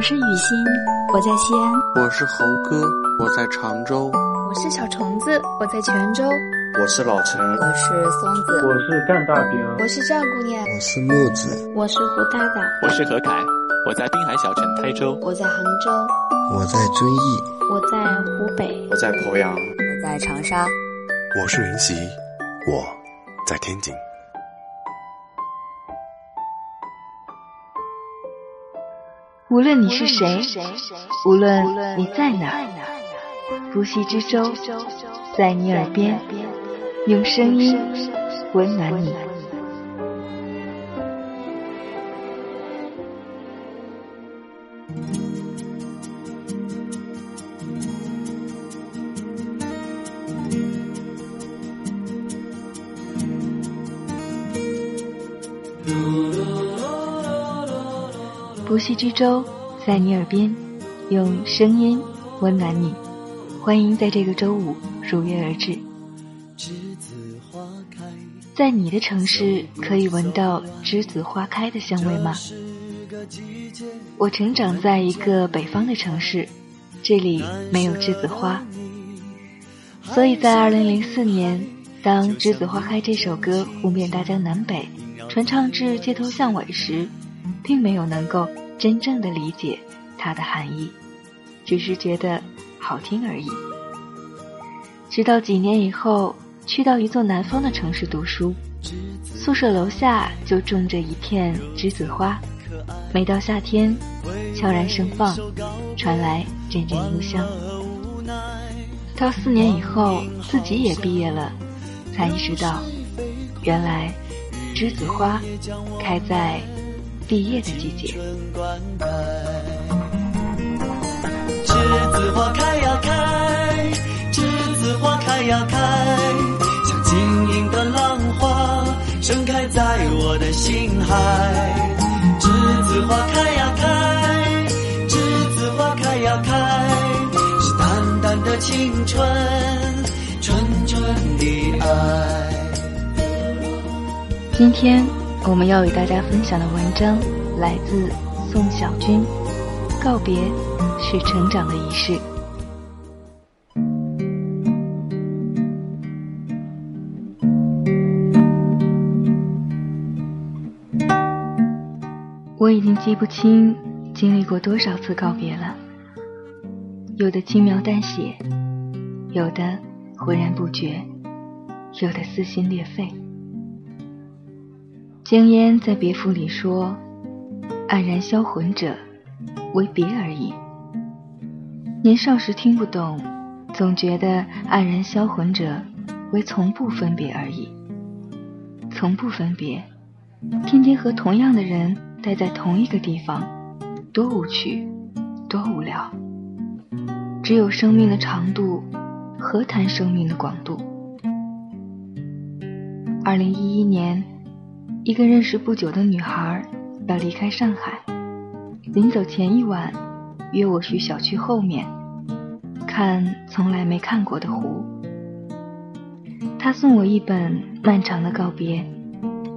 我是雨欣，我在西安；我是猴哥，我在常州；我是小虫子，我在泉州；我是老陈，我是松子；我是干大兵；我是赵姑娘；我是木子；我是胡大大；我是何凯；我在滨海小城台州；我在杭州；我在遵义；我在湖北；我在鄱阳；我在长沙；我是云溪；我在天津。无论你是谁，无论你在哪，呼吸之舟在你耳边，用声音温暖你。不息之舟在你耳边，用声音温暖你。欢迎在这个周五如约而至。在你的城市，可以闻到栀子花开的香味吗？我成长在一个北方的城市，这里没有栀子花，所以在二零零四年，当《栀子花开》这首歌红遍大江南北，传唱至街头巷尾时，并没有能够。真正的理解它的含义，只是觉得好听而已。直到几年以后，去到一座南方的城市读书，宿舍楼下就种着一片栀子花，每到夏天悄然盛放，传来阵阵幽香。到四年以后，自己也毕业了，才意识到，原来栀子花开在。毕业的季节。栀子花开呀开，栀子花开呀开，像晶莹的浪花盛开在我的心海。栀子花开呀开，栀子花开呀开，是淡淡的青春，纯纯的爱。今天。我们要与大家分享的文章来自宋小军，《告别是成长的仪式》。我已经记不清经历过多少次告别了，有的轻描淡写，有的浑然不觉，有的撕心裂肺。江烟在别赋里说：“黯然销魂者，为别而已。”年少时听不懂，总觉得黯然销魂者为从不分别而已。从不分别，天天和同样的人待在同一个地方，多无趣，多无聊。只有生命的长度，何谈生命的广度？二零一一年。一个认识不久的女孩要离开上海，临走前一晚，约我去小区后面看从来没看过的湖。她送我一本漫长的告别，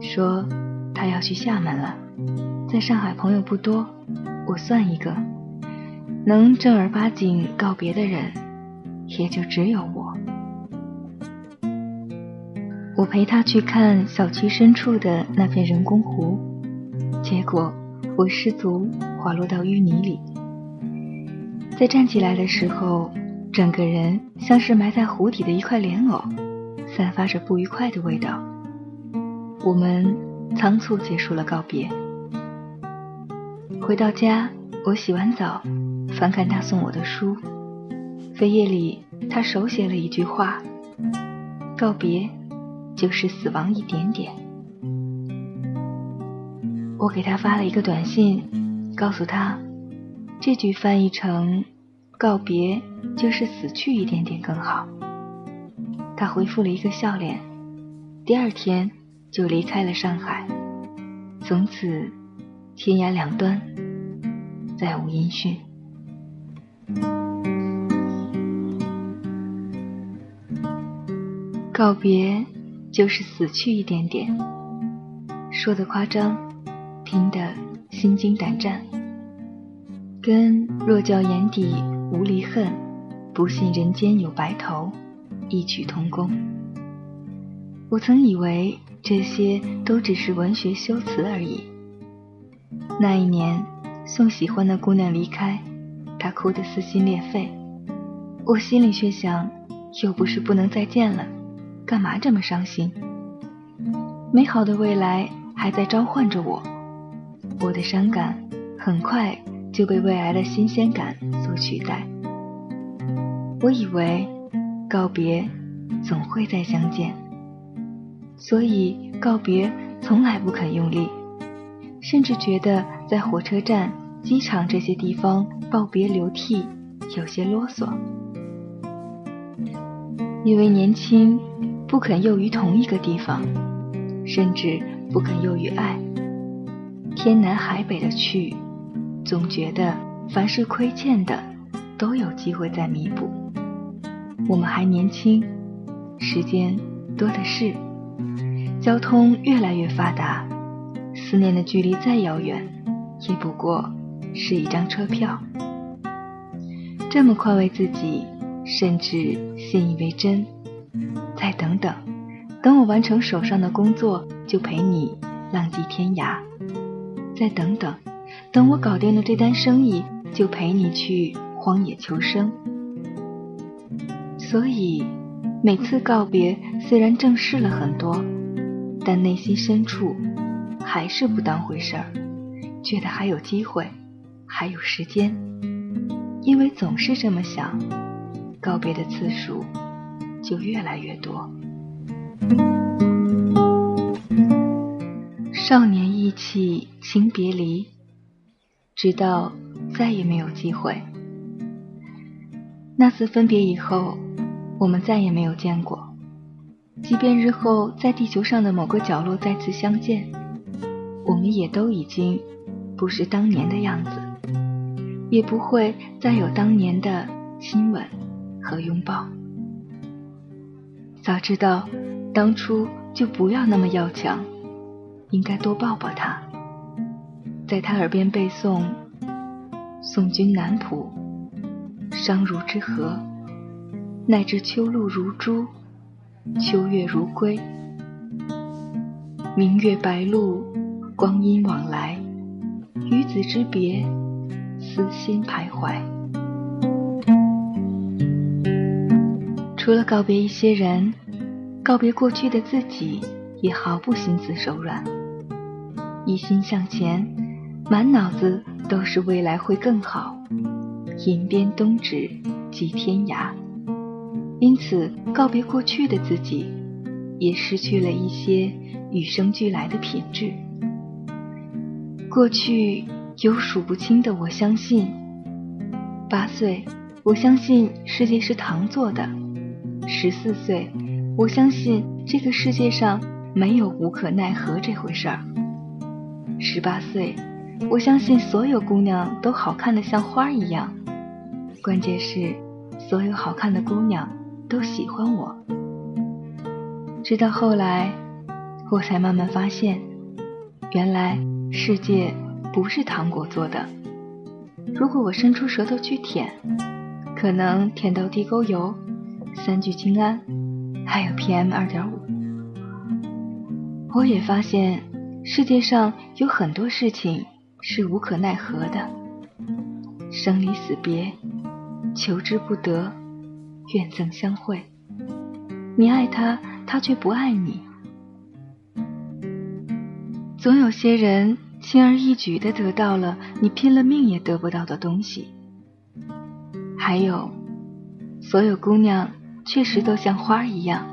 说她要去厦门了，在上海朋友不多，我算一个，能正儿八经告别的人，也就只有我。我陪他去看小区深处的那片人工湖，结果我失足滑落到淤泥里。在站起来的时候，整个人像是埋在湖底的一块莲藕，散发着不愉快的味道。我们仓促结束了告别。回到家，我洗完澡，翻看他送我的书，扉页里他手写了一句话：告别。就是死亡一点点。我给他发了一个短信，告诉他，这句翻译成“告别就是死去一点点”更好。他回复了一个笑脸，第二天就离开了上海，从此天涯两端，再无音讯。告别。就是死去一点点，说的夸张，听得心惊胆战。跟若教眼底无离恨，不信人间有白头异曲同工。我曾以为这些都只是文学修辞而已。那一年，送喜欢的姑娘离开，她哭得撕心裂肺，我心里却想，又不是不能再见了，干嘛这么伤心？美好的未来还在召唤着我，我的伤感很快就被未来的新鲜感所取代。我以为告别总会再相见，所以告别从来不肯用力，甚至觉得在火车站、机场这些地方告别流涕有些啰嗦，因为年轻不肯囿于同一个地方。甚至不肯囿于爱，天南海北的去，总觉得凡是亏欠的，都有机会再弥补。我们还年轻，时间多的是，交通越来越发达，思念的距离再遥远，也不过是一张车票。这么宽慰自己，甚至信以为真。再等等。等我完成手上的工作，就陪你浪迹天涯。再等等，等我搞定了这单生意，就陪你去荒野求生。所以，每次告别虽然正式了很多，但内心深处还是不当回事儿，觉得还有机会，还有时间。因为总是这么想，告别的次数就越来越多。少年意气情别离，直到再也没有机会。那次分别以后，我们再也没有见过。即便日后在地球上的某个角落再次相见，我们也都已经不是当年的样子，也不会再有当年的亲吻和拥抱。早知道。当初就不要那么要强，应该多抱抱他，在他耳边背诵《送君南浦》，商如之河，乃至秋露如珠，秋月如归，明月白露，光阴往来，与子之别，思心徘徊。除了告别一些人。告别过去的自己，也毫不心慈手软，一心向前，满脑子都是未来会更好。吟鞭东指即天涯，因此告别过去的自己，也失去了一些与生俱来的品质。过去有数不清的我相信，八岁我相信世界是糖做的，十四岁。我相信这个世界上没有无可奈何这回事儿。十八岁，我相信所有姑娘都好看的像花一样。关键是，所有好看的姑娘都喜欢我。直到后来，我才慢慢发现，原来世界不是糖果做的。如果我伸出舌头去舔，可能舔到地沟油、三聚氰胺。还有 PM 二点五，我也发现世界上有很多事情是无可奈何的，生离死别，求之不得，愿赠相会。你爱他，他却不爱你。总有些人轻而易举的得到了你拼了命也得不到的东西。还有，所有姑娘。确实都像花一样，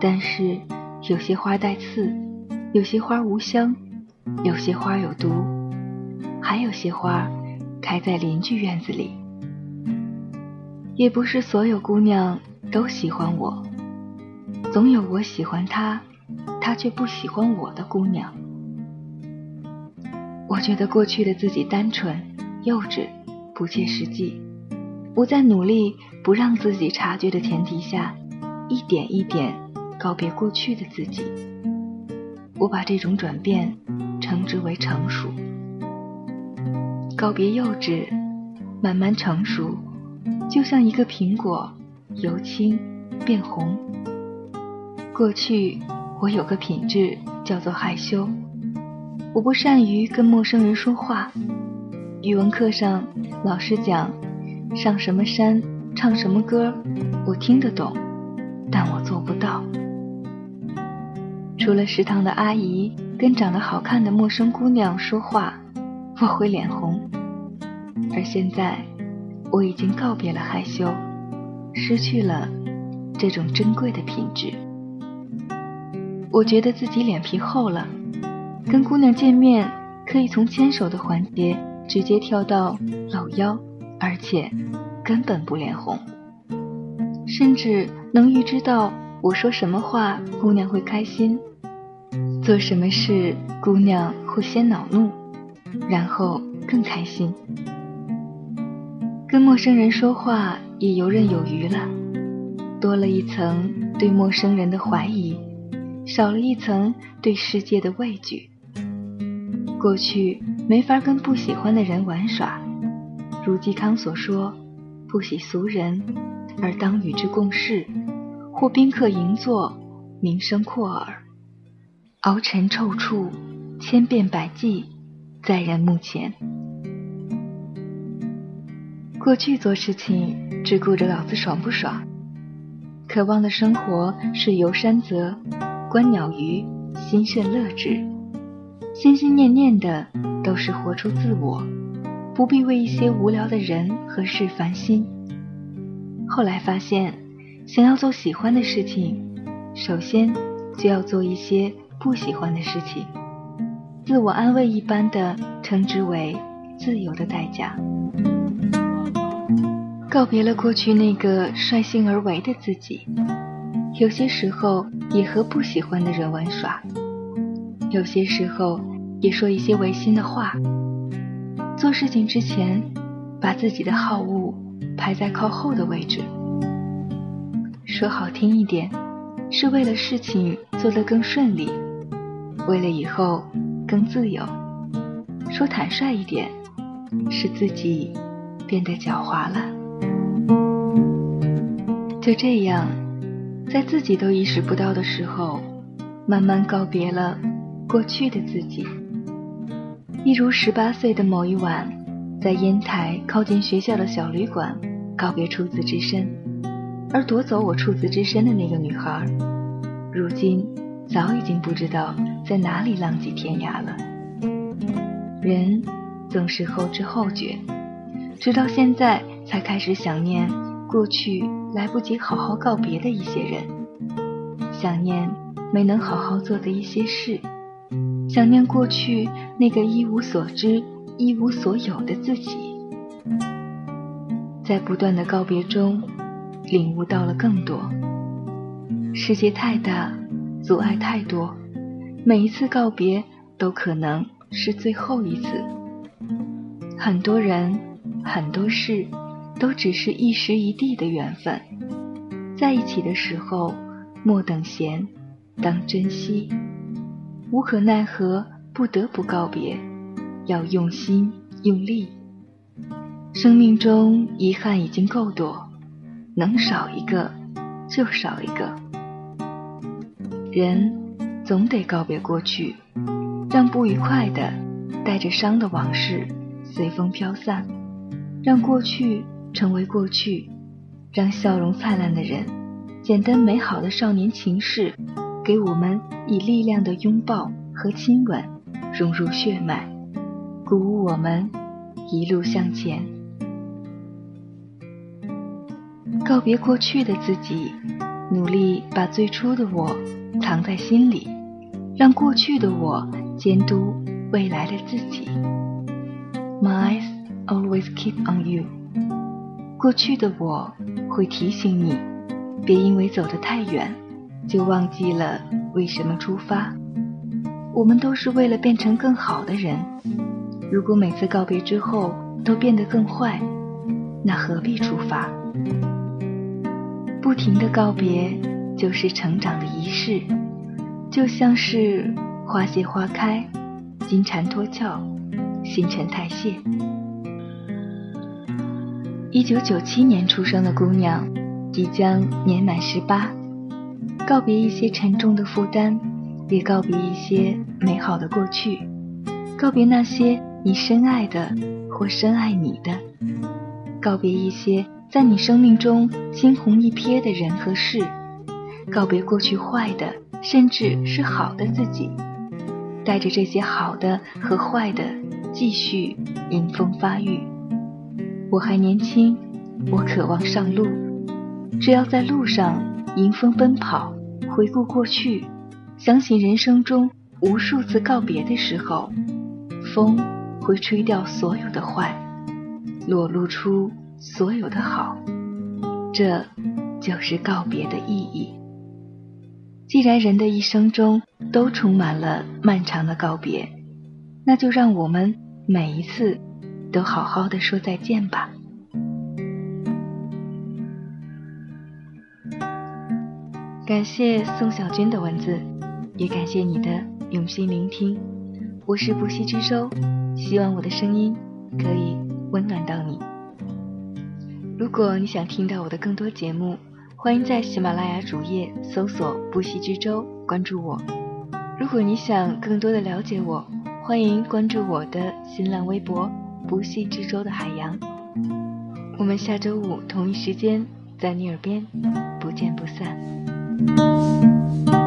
但是有些花带刺，有些花无香，有些花有毒，还有些花开在邻居院子里。也不是所有姑娘都喜欢我，总有我喜欢她，她却不喜欢我的姑娘。我觉得过去的自己单纯、幼稚、不切实际。我在努力不让自己察觉的前提下，一点一点告别过去的自己。我把这种转变称之为成熟。告别幼稚，慢慢成熟，就像一个苹果由青变红。过去我有个品质叫做害羞，我不善于跟陌生人说话。语文课上老师讲上什么山唱什么歌，我听得懂，但我做不到。除了食堂的阿姨跟长得好看的陌生姑娘说话，我会脸红。而现在，我已经告别了害羞，失去了这种珍贵的品质。我觉得自己脸皮厚了，跟姑娘见面可以从牵手的环节直接跳到搂腰，而且根本不脸红，甚至能预知到我说什么话姑娘会开心。做什么事，姑娘会先恼怒，然后更开心。跟陌生人说话也游刃有余了，多了一层对陌生人的怀疑，少了一层对世界的畏惧。过去没法跟不喜欢的人玩耍，如嵇康所说：“不喜俗人，而当与之共事，或宾客盈坐，名声阔耳。”熬尘臭处，千变百计，在人目前。过去做事情只顾着老子爽不爽，渴望的生活是游山泽，观鸟鱼，心甚乐之。心心念念的都是活出自我，不必为一些无聊的人和事烦心。后来发现，想要做喜欢的事情，首先就要做一些。不喜欢的事情，自我安慰一般的称之为自由的代价。告别了过去那个率性而为的自己，有些时候也和不喜欢的人玩耍，有些时候也说一些违心的话。做事情之前，把自己的好恶排在靠后的位置。说好听一点，是为了事情做得更顺利。为了以后更自由，说坦率一点，是自己变得狡猾了。就这样，在自己都意识不到的时候，慢慢告别了过去的自己。一如十八岁的某一晚，在烟台靠近学校的小旅馆告别处子之身，而夺走我处子之身的那个女孩，如今。早已经不知道在哪里浪迹天涯了。人总是后知后觉，直到现在才开始想念过去来不及好好告别的一些人，想念没能好好做的一些事，想念过去那个一无所知、一无所有的自己。在不断的告别中，领悟到了更多。世界太大。阻碍太多，每一次告别都可能是最后一次。很多人、很多事，都只是一时一地的缘分。在一起的时候，莫等闲，当珍惜。无可奈何，不得不告别，要用心用力。生命中遗憾已经够多，能少一个就少一个。人总得告别过去，让不愉快的、带着伤的往事随风飘散，让过去成为过去，让笑容灿烂的人、简单美好的少年情事，给我们以力量的拥抱和亲吻，融入血脉，鼓舞我们一路向前。告别过去的自己，努力把最初的我。藏在心里，让过去的我监督未来的自己。My eyes always keep on you。过去的我会提醒你，别因为走得太远，就忘记了为什么出发。我们都是为了变成更好的人。如果每次告别之后都变得更坏，那何必出发？不停的告别。就是成长的仪式，就像是花谢花开，金蝉脱壳，新陈代谢。一九九七年出生的姑娘，即将年满十八，告别一些沉重的负担，也告别一些美好的过去，告别那些你深爱的或深爱你的，告别一些在你生命中惊鸿一瞥的人和事，告别过去坏的，甚至是好的自己，带着这些好的和坏的，继续迎风发育。我还年轻，我渴望上路。只要在路上迎风奔跑，回顾过去，想起人生中无数次告别的时候，风会吹掉所有的坏，裸露出所有的好。这就是告别的意义。既然人的一生中都充满了漫长的告别，那就让我们每一次。都好好的说再见吧。感谢宋小军的文字，也感谢你的用心聆听。我是不息之舟，希望我的声音可以温暖到你。如果你想听到我的更多节目，欢迎在喜马拉雅主页搜索“不息之舟”，关注我。如果你想更多的了解我，欢迎关注我的新浪微博。不系之舟的海洋，我们下周五同一时间在你耳边不见不散。Thank you.